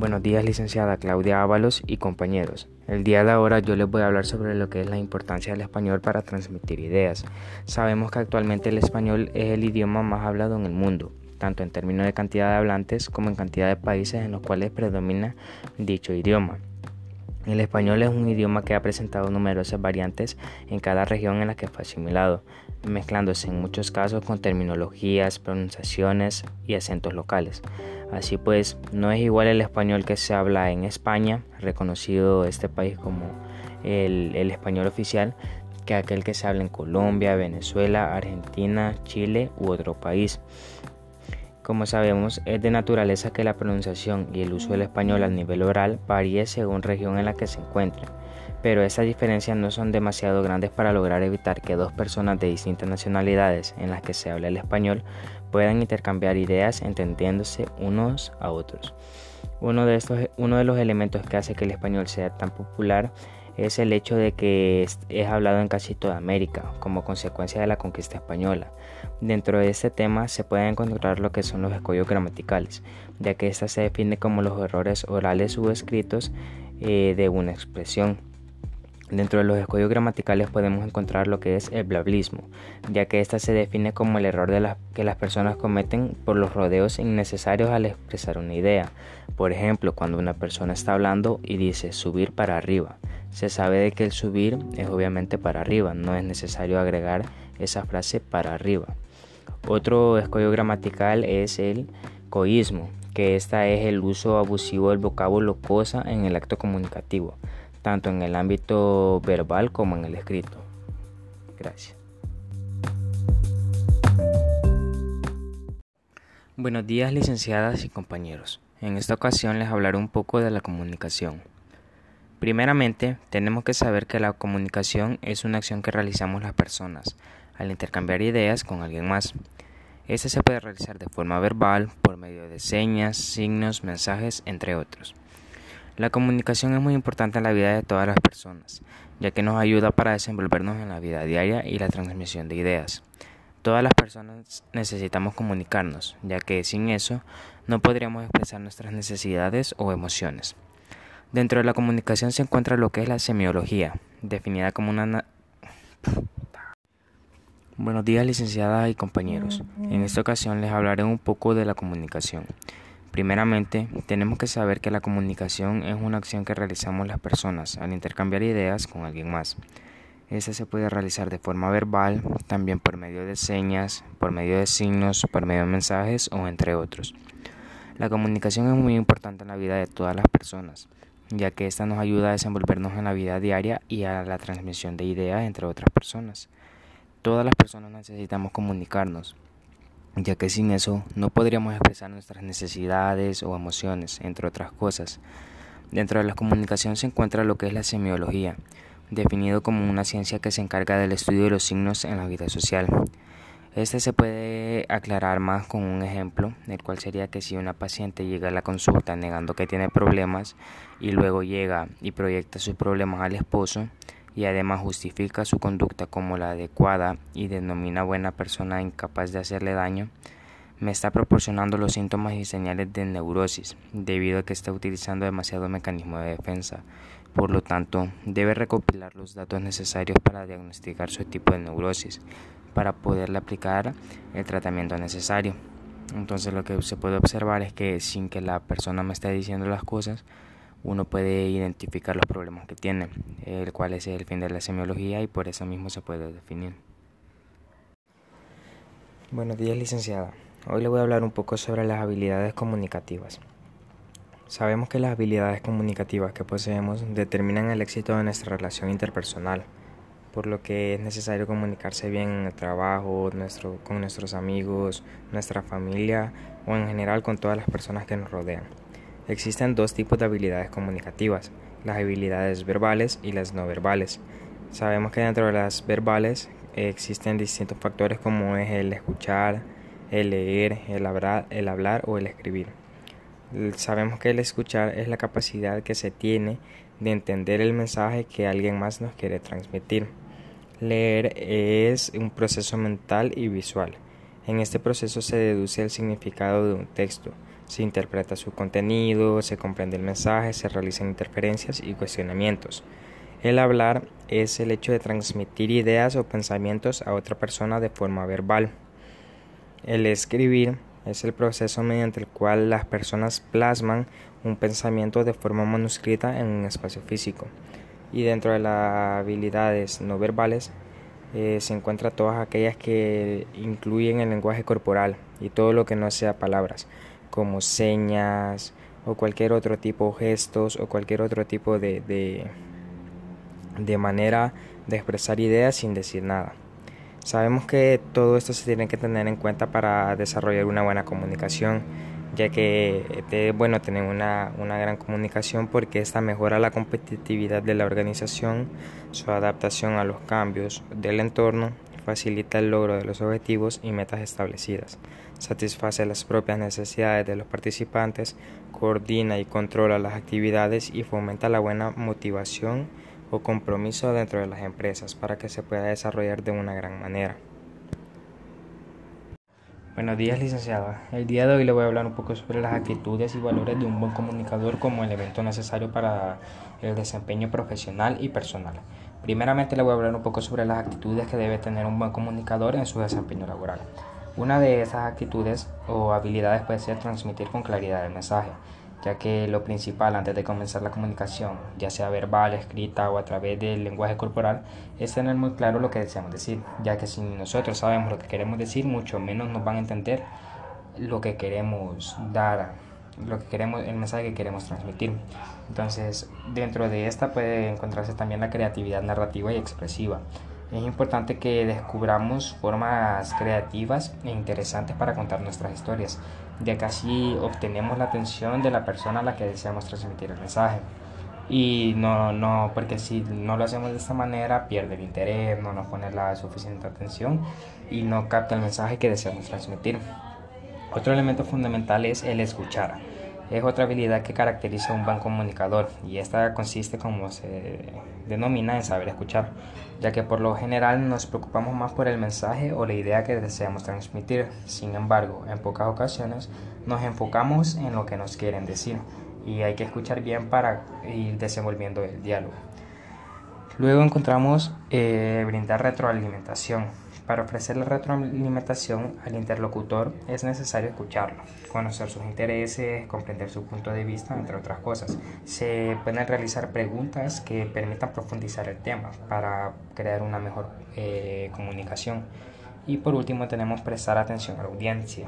Buenos días, licenciada Claudia Ábalos y compañeros. El día de ahora yo les voy a hablar sobre lo que es la importancia del español para transmitir ideas. Sabemos que actualmente el español es el idioma más hablado en el mundo, tanto en términos de cantidad de hablantes como en cantidad de países en los cuales predomina dicho idioma. El español es un idioma que ha presentado numerosas variantes en cada región en la que fue asimilado, mezclándose en muchos casos con terminologías, pronunciaciones y acentos locales. Así pues, no es igual el español que se habla en España, reconocido este país como el, español oficial, que aquel que se habla en Colombia, Venezuela, Argentina, Chile u otro país. Como sabemos, es de naturaleza que la pronunciación y el uso del español a nivel oral varíe según región en la que se encuentre, pero estas diferencias no son demasiado grandes para lograr evitar que dos personas de distintas nacionalidades en las que se habla el español puedan intercambiar ideas entendiéndose unos a otros. Uno de, estos, uno de los elementos que hace que el español sea tan popular es el hecho de que es, hablado en casi toda América como consecuencia de la conquista española. Dentro de este tema se puede encontrar lo que son los escollos gramaticales, ya que ésta se define como los errores orales u escritos eh, de una expresión. Dentro de los escollos gramaticales podemos encontrar lo que es el blablismo, ya que ésta se define como el error que las personas cometen por los rodeos innecesarios al expresar una idea. Por ejemplo, cuando una persona está hablando y dice subir para arriba, se sabe de que el subir es obviamente para arriba, no es necesario agregar esa frase para arriba. Otro escollo gramatical es el coísmo, que esta es el uso abusivo del vocablo cosa en el acto comunicativo, tanto en el ámbito verbal como en el escrito. Gracias. Buenos días licenciadas y compañeros. En esta ocasión les hablaré un poco de la comunicación. Primeramente, tenemos que saber que la comunicación es una acción que realizamos las personas al intercambiar ideas con alguien más. Esta se puede realizar de forma verbal, por medio de señas, signos, mensajes, entre otros. La comunicación es muy importante en la vida de todas las personas, ya que nos ayuda para desenvolvernos en la vida diaria y la transmisión de ideas. Todas las personas necesitamos comunicarnos, ya que sin eso no podríamos expresar nuestras necesidades o emociones. Dentro de la comunicación se encuentra lo que es la semiología, definida como una... Buenos días licenciadas y compañeros. En esta ocasión les hablaré un poco de la comunicación. Primeramente, tenemos que saber que la comunicación es una acción que realizamos las personas al intercambiar ideas con alguien más. Esta se puede realizar de forma verbal, también por medio de señas, por medio de signos, por medio de mensajes o entre otros. La comunicación es muy importante en la vida de todas las personas, ya que esta nos ayuda a desenvolvernos en la vida diaria y a la transmisión de ideas entre otras personas. Todas las personas necesitamos comunicarnos, ya que sin eso no podríamos expresar nuestras necesidades o emociones, entre otras cosas. Dentro de la comunicación se encuentra lo que es la semiología, definido como una ciencia que se encarga del estudio de los signos en la vida social. Este se puede aclarar más con un ejemplo, el cual sería que si una paciente llega a la consulta negando que tiene problemas y luego llega y proyecta sus problemas al esposo y además justifica su conducta como la adecuada y denomina buena persona incapaz de hacerle daño, me está proporcionando los síntomas y señales de neurosis, debido a que está utilizando demasiado mecanismo de defensa. Por lo tanto, debe recopilar los datos necesarios para diagnosticar su tipo de neurosis, para poderle aplicar el tratamiento necesario. Entonces lo que se puede observar es que sin que la persona me esté diciendo las cosas, uno puede identificar los problemas que tiene, el cual es el fin de la semiología y por eso mismo se puede definir. Buenos días licenciada. Hoy le voy a hablar un poco sobre las habilidades comunicativas. Sabemos que las habilidades comunicativas que poseemos determinan el éxito de nuestra relación interpersonal por lo que es necesario comunicarse bien en el trabajo, nuestro, con nuestros amigos, nuestra familia o en general con todas las personas que nos rodean. Existen dos tipos de habilidades comunicativas, las habilidades verbales y las no verbales. Sabemos que dentro de las verbales existen distintos factores como es el escuchar, el leer, el hablar, o el escribir. Sabemos que el escuchar es la capacidad que se tiene de entender el mensaje que alguien más nos quiere transmitir. Leer es un proceso mental y visual. En este proceso se deduce el significado de un texto. Se interpreta su contenido, se comprende el mensaje, se realizan interferencias y cuestionamientos. El hablar es el hecho de transmitir ideas o pensamientos a otra persona de forma verbal. El escribir es el proceso mediante el cual las personas plasman un pensamiento de forma manuscrita en un espacio físico. Y dentro de las habilidades no verbales eh, se encuentran todas aquellas que incluyen el lenguaje corporal y todo lo que no sea palabras, como señas o cualquier otro tipo de gestos o cualquier otro tipo de de manera de expresar ideas sin decir nada. Sabemos que todo esto se tiene que tener en cuenta para desarrollar una buena comunicación, ya que es bueno tener una, una gran comunicación porque esta mejora la competitividad de la organización, su adaptación a los cambios del entorno, facilita el logro de los objetivos y metas establecidas, satisface las propias necesidades de los participantes, coordina y controla las actividades y fomenta la buena motivación o compromiso dentro de las empresas para que se pueda desarrollar de una gran manera. Buenos días, licenciado. El día de hoy le voy a hablar un poco sobre las actitudes y valores de un buen comunicador como elemento necesario para el desempeño profesional y personal. Primeramente le voy a hablar un poco sobre las actitudes que debe tener un buen comunicador en su desempeño laboral. Una de esas actitudes o habilidades puede ser transmitir con claridad el mensaje ya que lo principal antes de comenzar la comunicación, ya sea verbal, escrita o a través del lenguaje corporal, es tener muy claro lo que deseamos decir, ya que si nosotros sabemos lo que queremos decir, mucho menos nos van a entender lo que queremos dar, lo que queremos, el mensaje que queremos transmitir. Entonces, dentro de esta puede encontrarse también la creatividad narrativa y expresiva es importante que descubramos formas creativas e interesantes para contar nuestras historias, ya que así obtenemos la atención de la persona a la que deseamos transmitir el mensaje. Y no, no, porque si no lo hacemos de esta manera, pierde el interés, no nos pone la suficiente atención y no capta el mensaje que deseamos transmitir. Otro elemento fundamental es el escuchar es otra habilidad que caracteriza a un buen comunicador y esta consiste como se denomina en saber escuchar, ya que por lo general nos preocupamos más por el mensaje o la idea que deseamos transmitir. Sin embargo, en pocas ocasiones nos enfocamos en lo que nos quieren decir y hay que escuchar bien para ir desenvolviendo el diálogo. Luego encontramos eh, brindar retroalimentación. Para ofrecer la retroalimentación al interlocutor es necesario escucharlo, conocer sus intereses, comprender su punto de vista, entre otras cosas. Se pueden realizar preguntas que permitan profundizar el tema para crear una mejor eh, comunicación. Y por último tenemos prestar atención a la audiencia.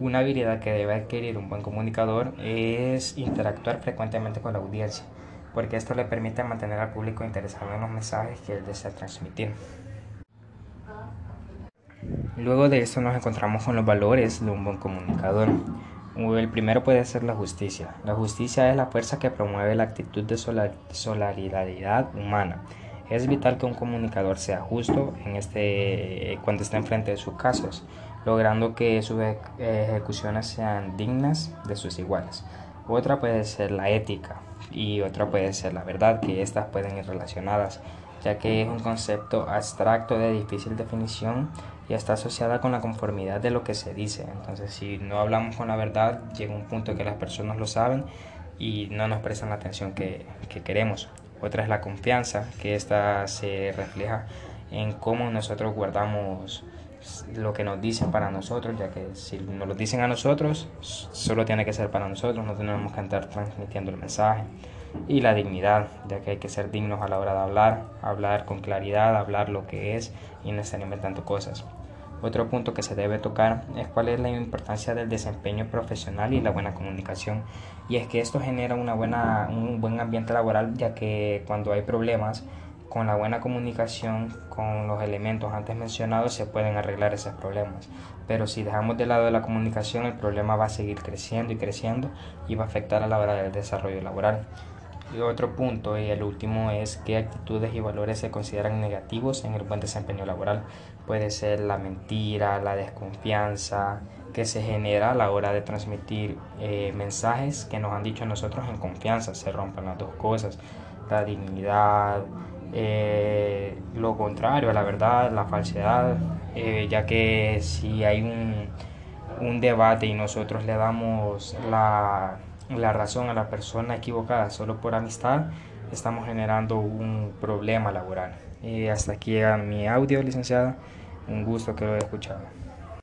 Una habilidad que debe adquirir un buen comunicador es interactuar frecuentemente con la audiencia, porque esto le permite mantener al público interesado en los mensajes que él desea transmitir. Luego de esto nos encontramos con los valores de un buen comunicador. El primero puede ser la justicia. La justicia es la fuerza que promueve la actitud de solidaridad humana. Es vital que un comunicador sea justo en este, cuando está enfrente de sus casos, logrando que sus ejecuciones sean dignas de sus iguales. Otra puede ser la ética y otra puede ser la verdad, que estas pueden ir relacionadas ya que es un concepto abstracto de difícil definición y está asociada con la conformidad de lo que se dice. Entonces, si no hablamos con la verdad, llega un punto que las personas lo saben y no nos prestan la atención que, que queremos. Otra es la confianza, que esta se refleja en cómo nosotros guardamos lo que nos dicen para nosotros, ya que si nos lo dicen a nosotros, solo tiene que ser para nosotros, no tenemos que estar transmitiendo el mensaje y la dignidad, ya que hay que ser dignos a la hora de hablar, hablar con claridad, hablar lo que es y no estar inventando cosas. Otro punto que se debe tocar es cuál es la importancia del desempeño profesional y la buena comunicación. Y es que esto genera una buena, un buen ambiente laboral, ya que cuando hay problemas, con la buena comunicación, con los elementos antes mencionados, se pueden arreglar esos problemas. Pero si dejamos de lado la comunicación, el problema va a seguir creciendo y creciendo y va a afectar a la hora del desarrollo laboral. Y otro punto, y el último, es qué actitudes y valores se consideran negativos en el buen desempeño laboral. Puede ser la mentira, la desconfianza que se genera a la hora de transmitir eh, mensajes que nos han dicho nosotros en confianza. Se rompen las dos cosas, la dignidad, eh, lo contrario, la verdad, la falsedad, eh, ya que si hay un un debate y nosotros le damos la, la razón a la persona equivocada solo por amistad, estamos generando un problema laboral. Y hasta aquí llega mi audio, licenciada. Un gusto que lo haya escuchado.